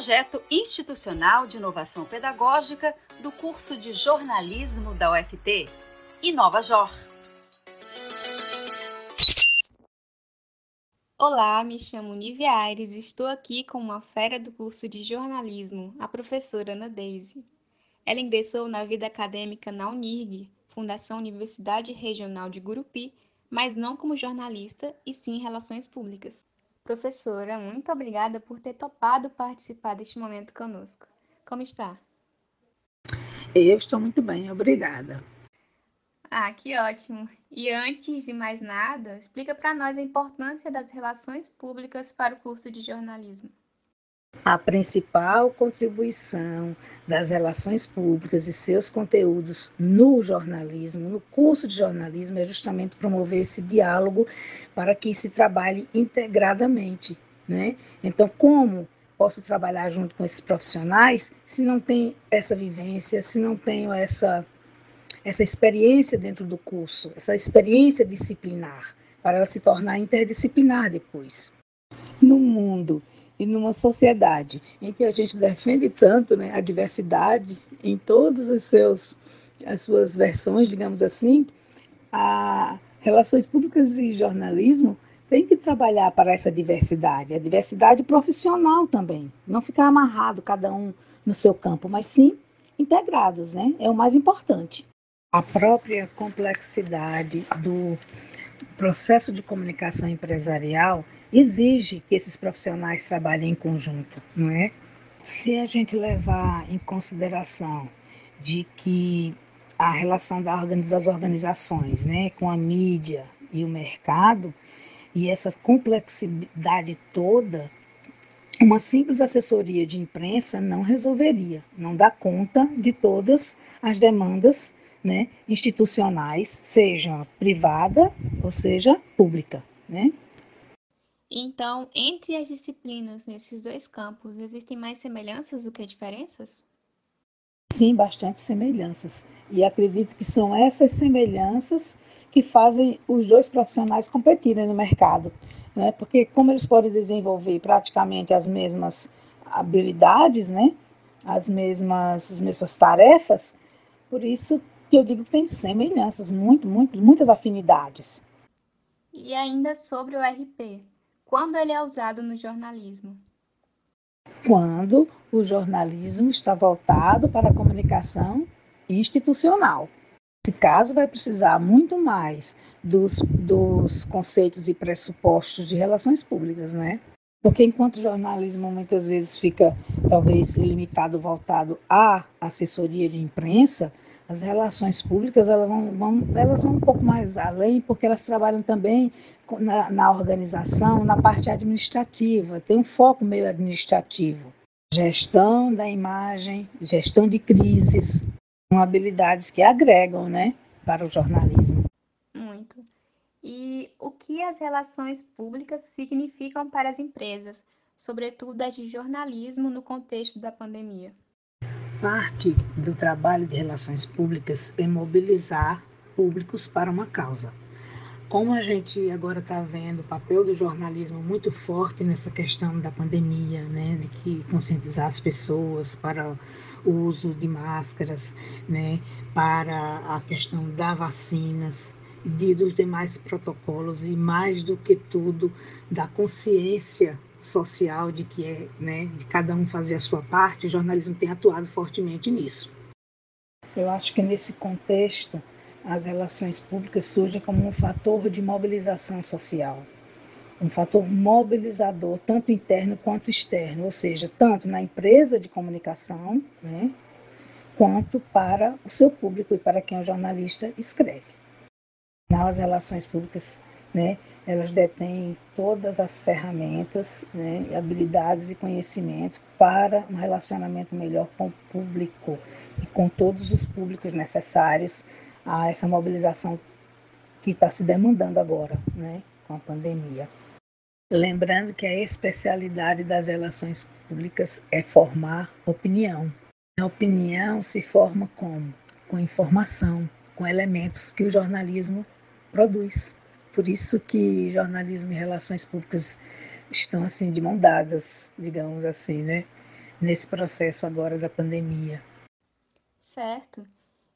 projeto institucional de inovação pedagógica do curso de jornalismo da UFT, Inova Jor. Olá, me chamo Nívia Aires e estou aqui com uma fera do curso de jornalismo, a professora Ana Deise. Ela ingressou na vida acadêmica na UNIRG, Fundação Universidade Regional de Gurupi, mas não como jornalista, e sim em relações públicas. Professora, muito obrigada por ter topado participar deste momento conosco. Como está? Eu estou muito bem, obrigada. Ah, que ótimo! E antes de mais nada, explica para nós a importância das relações públicas para o curso de jornalismo. A principal contribuição das relações públicas e seus conteúdos no jornalismo, no curso de jornalismo, é justamente promover esse diálogo para que se trabalhe integradamente. Né? Então, como posso trabalhar junto com esses profissionais se não tem essa vivência, se não tenho essa, essa experiência dentro do curso, essa experiência disciplinar, para ela se tornar interdisciplinar depois? No mundo e numa sociedade em que a gente defende tanto né, a diversidade em todas os seus, as suas versões, digamos assim, a relações públicas e jornalismo tem que trabalhar para essa diversidade, a diversidade profissional também, não ficar amarrado cada um no seu campo, mas sim integrados, né? É o mais importante. A própria complexidade do processo de comunicação empresarial exige que esses profissionais trabalhem em conjunto, não é? Se a gente levar em consideração de que a relação das organizações, né, com a mídia e o mercado e essa complexidade toda, uma simples assessoria de imprensa não resolveria, não dá conta de todas as demandas né, institucionais, seja privada ou seja pública. Né? Então, entre as disciplinas nesses dois campos, existem mais semelhanças do que diferenças? Sim, bastante semelhanças. E acredito que são essas semelhanças que fazem os dois profissionais competirem no mercado. Né? Porque como eles podem desenvolver praticamente as mesmas habilidades, né? as, mesmas, as mesmas tarefas, por isso que eu digo que tem semelhanças, muito, muito, muitas afinidades. E ainda sobre o RP, quando ele é usado no jornalismo? Quando o jornalismo está voltado para a comunicação institucional. Nesse caso, vai precisar muito mais dos, dos conceitos e pressupostos de relações públicas, né? Porque enquanto o jornalismo muitas vezes fica, talvez, limitado, voltado à assessoria de imprensa, as relações públicas elas vão, vão, elas vão um pouco mais além, porque elas trabalham também na, na organização, na parte administrativa, tem um foco meio administrativo. Gestão da imagem, gestão de crises, são habilidades que agregam né, para o jornalismo. Muito. E o que as relações públicas significam para as empresas, sobretudo as de jornalismo no contexto da pandemia? Parte do trabalho de relações públicas é mobilizar públicos para uma causa. Como a gente agora está vendo o papel do jornalismo muito forte nessa questão da pandemia, né, de que conscientizar as pessoas para o uso de máscaras, né, para a questão da vacinas, de, dos demais protocolos e mais do que tudo da consciência social de que é, né, de cada um fazer a sua parte, o jornalismo tem atuado fortemente nisso. Eu acho que nesse contexto as relações públicas surgem como um fator de mobilização social, um fator mobilizador tanto interno quanto externo, ou seja, tanto na empresa de comunicação, né, quanto para o seu público e para quem o jornalista escreve. Nas relações públicas, né, elas detêm todas as ferramentas, né, habilidades e conhecimento para um relacionamento melhor com o público e com todos os públicos necessários a essa mobilização que está se demandando agora, né, com a pandemia. Lembrando que a especialidade das relações públicas é formar opinião. A opinião se forma como? Com informação, com elementos que o jornalismo produz. Por isso que jornalismo e relações públicas estão assim de mão dadas, digamos assim, né? nesse processo agora da pandemia. Certo.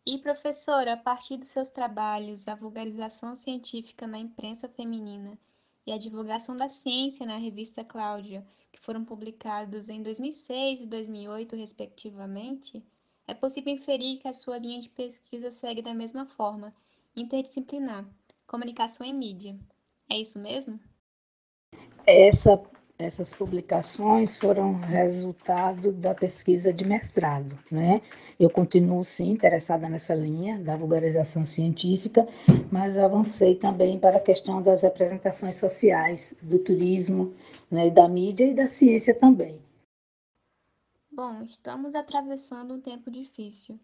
E, professora, a partir dos seus trabalhos, a vulgarização científica na imprensa feminina e a divulgação da ciência na revista Cláudia, que foram publicados em 2006 e 2008, respectivamente, é possível inferir que a sua linha de pesquisa segue da mesma forma, interdisciplinar, comunicação e mídia. É isso mesmo? Essa essas publicações foram resultado da pesquisa de mestrado, né? Eu continuo sim interessada nessa linha da vulgarização científica, mas avancei também para a questão das representações sociais, do turismo, né, da mídia e da ciência também. Bom, estamos atravessando um tempo difícil.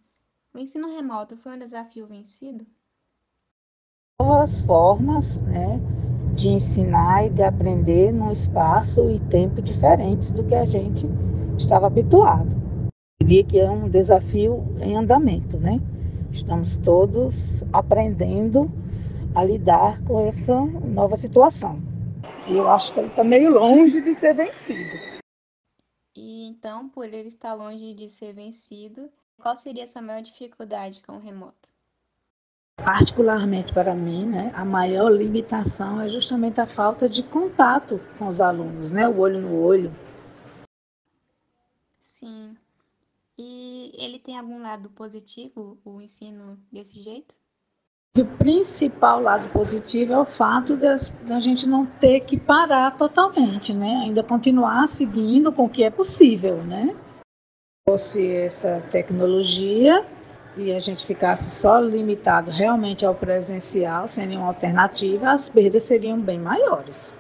O ensino remoto foi um desafio vencido? Novas formas, né? de ensinar e de aprender num espaço e tempo diferentes do que a gente estava habituado. Eu diria que é um desafio em andamento, né? Estamos todos aprendendo a lidar com essa nova situação. E eu acho que ele está meio longe de ser vencido. E então, por ele estar longe de ser vencido, qual seria a sua maior dificuldade com o remoto? Particularmente para mim, né, a maior limitação é justamente a falta de contato com os alunos, né, o olho no olho. Sim. E ele tem algum lado positivo, o ensino desse jeito? O principal lado positivo é o fato da gente não ter que parar totalmente, né? Ainda continuar seguindo com o que é possível, né? Se fosse essa tecnologia, e a gente ficasse só limitado realmente ao presencial, sem nenhuma alternativa, as perdas seriam bem maiores.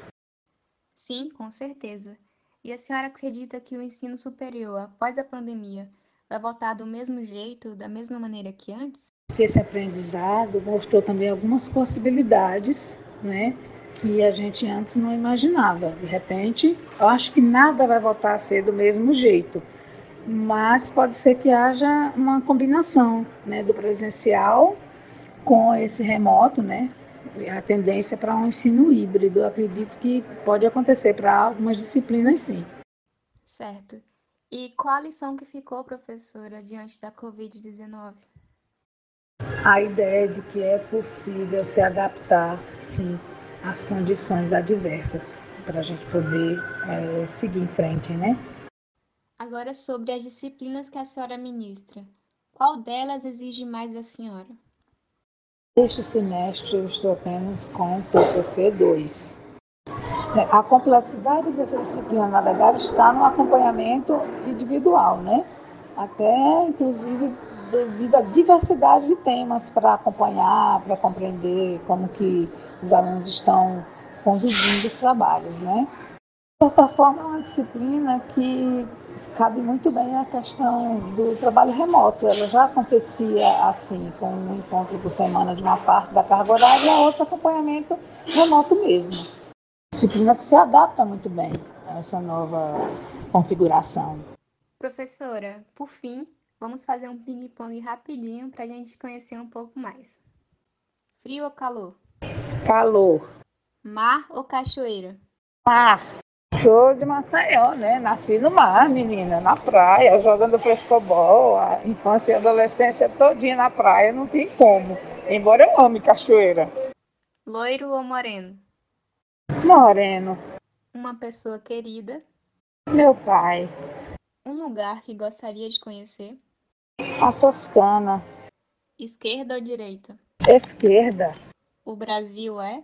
Sim, com certeza. E a senhora acredita que o ensino superior, após a pandemia, vai voltar do mesmo jeito, da mesma maneira que antes? Esse aprendizado mostrou também algumas possibilidades, né, que a gente antes não imaginava. De repente, eu acho que nada vai voltar a ser do mesmo jeito mas pode ser que haja uma combinação né, do presencial com esse remoto, né? A tendência para um ensino híbrido, acredito que pode acontecer para algumas disciplinas, sim. Certo. E qual a lição que ficou, professora, diante da Covid-19? A ideia de que é possível se adaptar, sim, às condições adversas, para a gente poder é, seguir em frente, né? Agora sobre as disciplinas que a senhora ministra. Qual delas exige mais da senhora? Este semestre eu estou apenas com TCC 2. É, a complexidade dessa disciplina, na verdade, está no acompanhamento individual, né? Até, inclusive, devido à diversidade de temas para acompanhar, para compreender como que os alunos estão conduzindo os trabalhos, né? Certa forma, é uma disciplina que cabe muito bem a questão do trabalho remoto. Ela já acontecia assim, com um encontro por semana de uma parte da carga horária e a outra acompanhamento remoto mesmo. Disciplina que se adapta muito bem a essa nova configuração. Professora, por fim, vamos fazer um ping-pong rapidinho para a gente conhecer um pouco mais. Frio ou calor? Calor. Mar ou cachoeira? Mar. Sou de Maceió, né? Nasci no mar, menina, na praia, jogando frescobol, a infância e adolescência todinha na praia, não tem como. Embora eu ame cachoeira. Loiro ou moreno? Moreno. Uma pessoa querida? Meu pai. Um lugar que gostaria de conhecer? A Toscana. Esquerda ou direita? Esquerda. O Brasil é?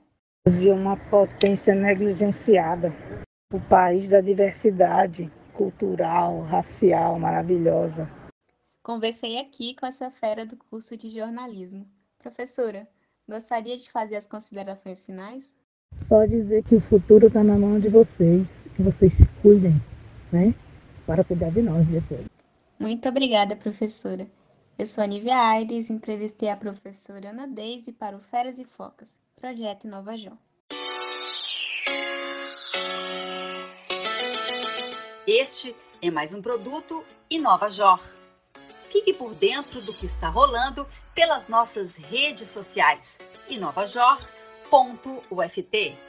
O Brasil é uma potência negligenciada o país da diversidade cultural, racial maravilhosa. Conversei aqui com essa fera do curso de jornalismo. Professora, gostaria de fazer as considerações finais? Só dizer que o futuro está na mão de vocês, que vocês se cuidem, né? Para cuidar de nós depois. Muito obrigada, professora. Eu sou a Nívia Aires, entrevistei a professora Ana Deise para o Feras e Focas, projeto Nova Jó. Este é mais um produto Inova Jor. Fique por dentro do que está rolando pelas nossas redes sociais inovajor.uft.